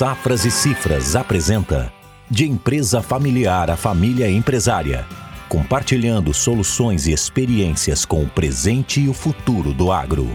Safras e Cifras apresenta De empresa familiar a família empresária, compartilhando soluções e experiências com o presente e o futuro do agro.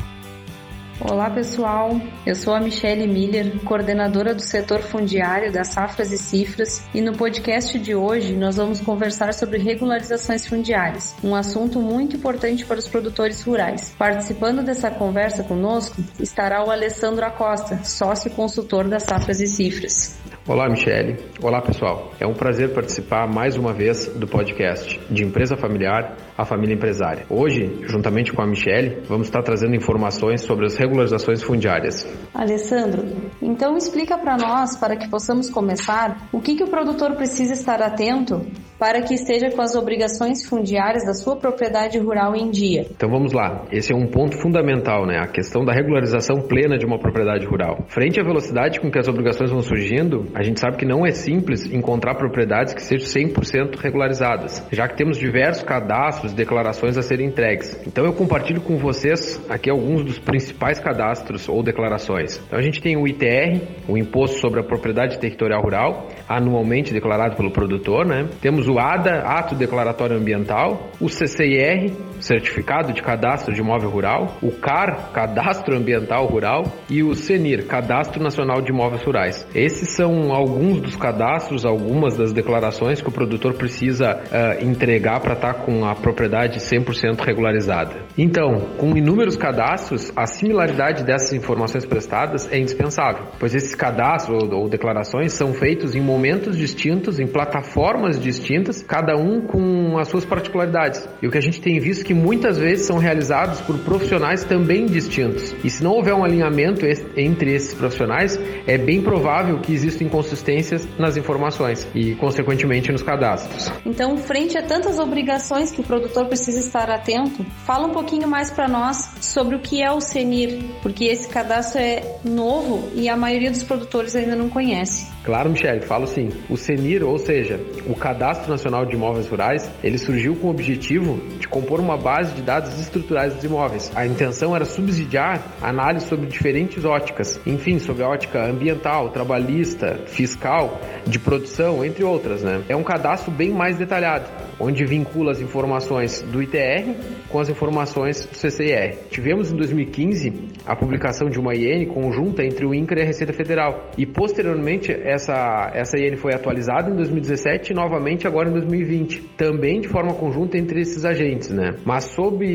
Olá pessoal, eu sou a Michele Miller, coordenadora do setor fundiário das Safras e Cifras, e no podcast de hoje nós vamos conversar sobre regularizações fundiárias, um assunto muito importante para os produtores rurais. Participando dessa conversa conosco estará o Alessandro Acosta, sócio consultor das Safras e Cifras. Olá, Michele. Olá, pessoal. É um prazer participar mais uma vez do podcast de Empresa Familiar a Família Empresária. Hoje, juntamente com a Michele, vamos estar trazendo informações sobre as regularizações fundiárias. Alessandro, então explica para nós, para que possamos começar, o que, que o produtor precisa estar atento para que esteja com as obrigações fundiárias da sua propriedade rural em dia. Então vamos lá. Esse é um ponto fundamental, né? A questão da regularização plena de uma propriedade rural. Frente à velocidade com que as obrigações vão surgindo, a gente sabe que não é simples encontrar propriedades que sejam 100% regularizadas, já que temos diversos cadastros e declarações a serem entregues. Então eu compartilho com vocês aqui alguns dos principais cadastros ou declarações. Então a gente tem o ITR, o Imposto sobre a Propriedade Territorial Rural, anualmente declarado pelo produtor, né? Temos o ADA, Ato Declaratório Ambiental, o CCIR, Certificado de Cadastro de Imóvel Rural, o CAR, Cadastro Ambiental Rural, e o CENIR, Cadastro Nacional de Imóveis Rurais. Esses são alguns dos cadastros, algumas das declarações que o produtor precisa uh, entregar para estar tá com a propriedade 100% regularizada. Então, com inúmeros cadastros, a similaridade dessas informações prestadas é indispensável, pois esses cadastros ou, ou declarações são feitos em momentos distintos, em plataformas distintas, cada um com as suas particularidades. E o que a gente tem visto é que muitas vezes são realizados por profissionais também distintos. E se não houver um alinhamento entre esses profissionais, é bem provável que existam inconsistências nas informações e, consequentemente, nos cadastros. Então, frente a tantas obrigações que o produtor precisa estar atento, fala um pouquinho mais para nós sobre o que é o CENIR, porque esse cadastro é novo e a maioria dos produtores ainda não conhece. Claro, Michele, falo sim. O CENIR, ou seja, o Cadastro Nacional de Imóveis Rurais, ele surgiu com o objetivo de compor uma base de dados estruturais dos imóveis. A intenção era subsidiar análise sobre diferentes óticas, enfim, sobre a ótica ambiental, trabalhista, fiscal, de produção, entre outras, né? É um cadastro bem mais detalhado, onde vincula as informações do ITR com as informações do CCIR. Tivemos em 2015 a publicação de uma IN conjunta entre o INCRA e a Receita Federal e posteriormente essa, essa IN foi atualizada em 2017 e novamente agora em 2020, também de forma conjunta entre esses agentes, né? Mas sob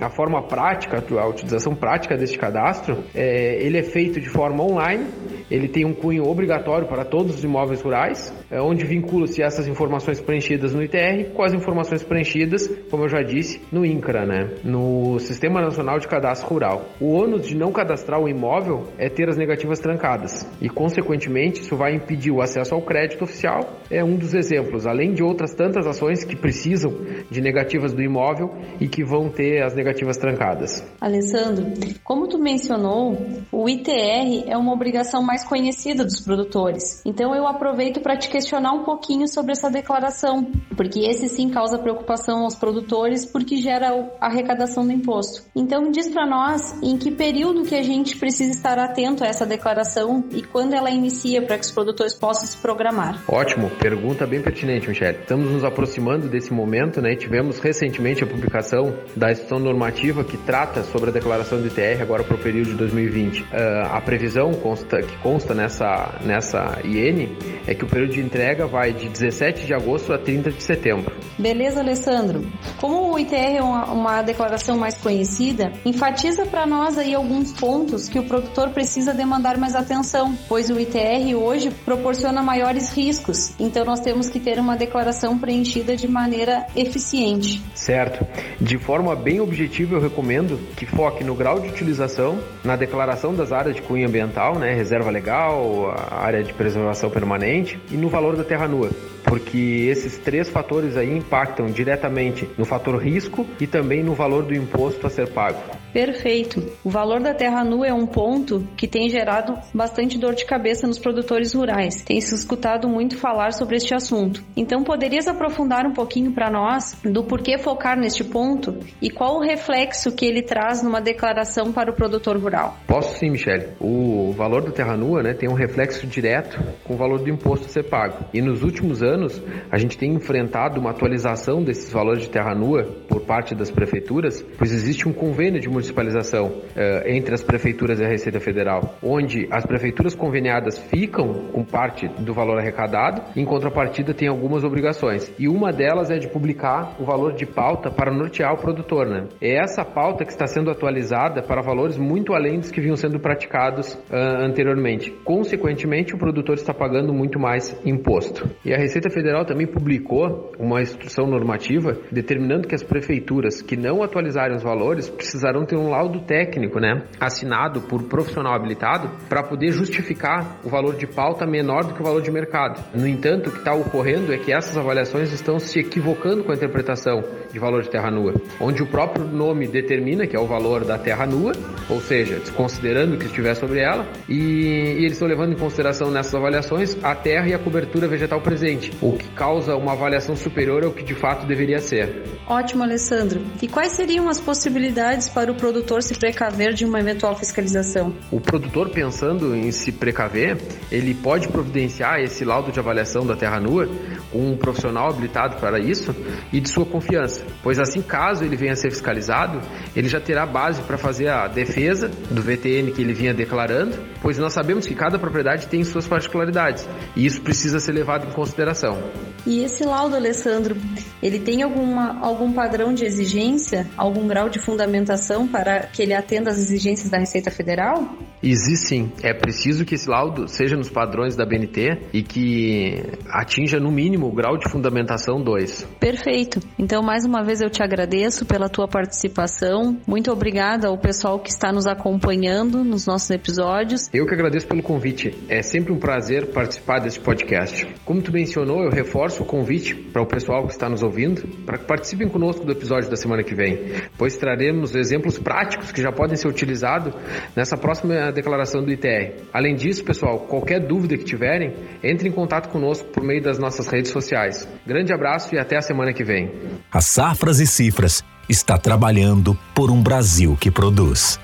a forma prática, a utilização prática deste cadastro, é, ele é feito de forma online, ele tem um cunho obrigatório para todos os imóveis rurais, é, onde vincula-se essas informações preenchidas no ITR com as informações preenchidas, como eu já disse, no INCRA, né? No Sistema Nacional de Cadastro Rural. O ônus de não cadastrar o imóvel é ter as negativas trancadas e, consequentemente, isso vai impedir o acesso ao crédito oficial. É um dos exemplos, além de outras tantas ações que precisam de negativas do imóvel e que vão ter as negativas trancadas. Alessandro, como tu mencionou, o ITR é uma obrigação mais conhecida dos produtores. Então eu aproveito para te questionar um pouquinho sobre essa declaração, porque esse sim causa preocupação aos produtores porque gera a arrecadação do imposto. Então diz para nós em que período que a gente precisa estar atento a essa declaração e quando ela inicia para que os produtores possam se programar. Ótimo, pergunta bem pertinente, Michele. Estamos nos aproximando desse momento, né? Tivemos recentemente a publicação da instrução normativa que trata sobre a declaração do ITR agora para o período de 2020. Uh, ah, a previsão consta, que consta nessa, nessa IN é que o período de entrega vai de 17 de agosto a 30 de setembro. Beleza, Alessandro. Como o ITR é uma, uma declaração mais conhecida, enfatiza para nós aí alguns pontos que o produtor precisa demandar mais atenção, pois o ITR hoje proporciona maiores riscos, então nós temos que ter uma declaração preenchida de maneira eficiente. Certo. De forma bem objetiva, eu recomendo que foque no grau de utilização, na declaração das áreas de cunho ambiental, né, reserva legal, a área de preservação permanente e no valor da terra nua. porque esses três fatores aí impactam diretamente no fator risco e também no valor do imposto a ser pago. Perfeito. O valor da terra nua é um ponto que tem gerado bastante dor de cabeça nos produtores rurais. Tem se escutado muito falar sobre este assunto. Então, poderias aprofundar um pouquinho para nós do porquê focar neste ponto e qual o reflexo que ele traz numa declaração para o produtor rural? Posso sim, Michele. O valor da terra nua né, tem um reflexo direto com o valor do imposto a ser pago. E nos últimos anos, a gente tem enfrentado uma atualização desses valores de terra nua por parte das prefeituras, pois existe um convênio de municipalização uh, entre as prefeituras e a Receita Federal, onde as prefeituras conveniadas ficam com parte do valor arrecadado, em contrapartida tem algumas obrigações. E uma delas é de publicar o valor de pauta para nortear o produtor. Né? É essa pauta que está sendo atualizada para valores muito além dos que vinham sendo praticados uh, anteriormente. Consequentemente, o produtor está pagando muito mais imposto. E a Receita Federal também publicou uma instrução normativa determinando que as prefeituras que não atualizarem os valores precisarão ter um laudo técnico, né, assinado por profissional habilitado para poder justificar o valor de pauta menor do que o valor de mercado. No entanto, o que está ocorrendo é que essas avaliações estão se equivocando com a interpretação de valor de terra nua, onde o próprio nome determina que é o valor da terra nua, ou seja, desconsiderando o que estiver sobre ela, e, e eles estão levando em consideração nessas avaliações a terra e a cobertura vegetal presente, o que causa uma avaliação superior ao que de fato deveria ser. Ótimo, Alessandro. E quais seriam as possibilidades para o produtor se precaver de uma eventual fiscalização? O produtor, pensando em se precaver, ele pode providenciar esse laudo de avaliação da terra nua um profissional habilitado para isso e de sua confiança, pois assim, caso ele venha a ser fiscalizado, ele já terá base para fazer a defesa do VTN que ele vinha declarando, pois nós sabemos que cada propriedade tem suas particularidades e isso precisa ser levado em consideração. E esse laudo, Alessandro, ele tem alguma, algum padrão de exigência, algum grau de fundamentação para que ele atenda às exigências da Receita Federal? Existe sim. É preciso que esse laudo seja nos padrões da BNT e que atinja no mínimo o grau de fundamentação 2. Perfeito. Então, mais uma vez eu te agradeço pela tua participação. Muito obrigada ao pessoal que está nos acompanhando nos nossos episódios. Eu que agradeço pelo convite. É sempre um prazer participar desse podcast. Como tu mencionou, eu reforço o convite para o pessoal que está nos ouvindo para que participem conosco do episódio da semana que vem, pois traremos exemplos práticos que já podem ser utilizados nessa próxima declaração do ITR. Além disso, pessoal, qualquer dúvida que tiverem, entre em contato conosco por meio das nossas redes sociais. Grande abraço e até a semana que vem. A Safras e Cifras está trabalhando por um Brasil que produz.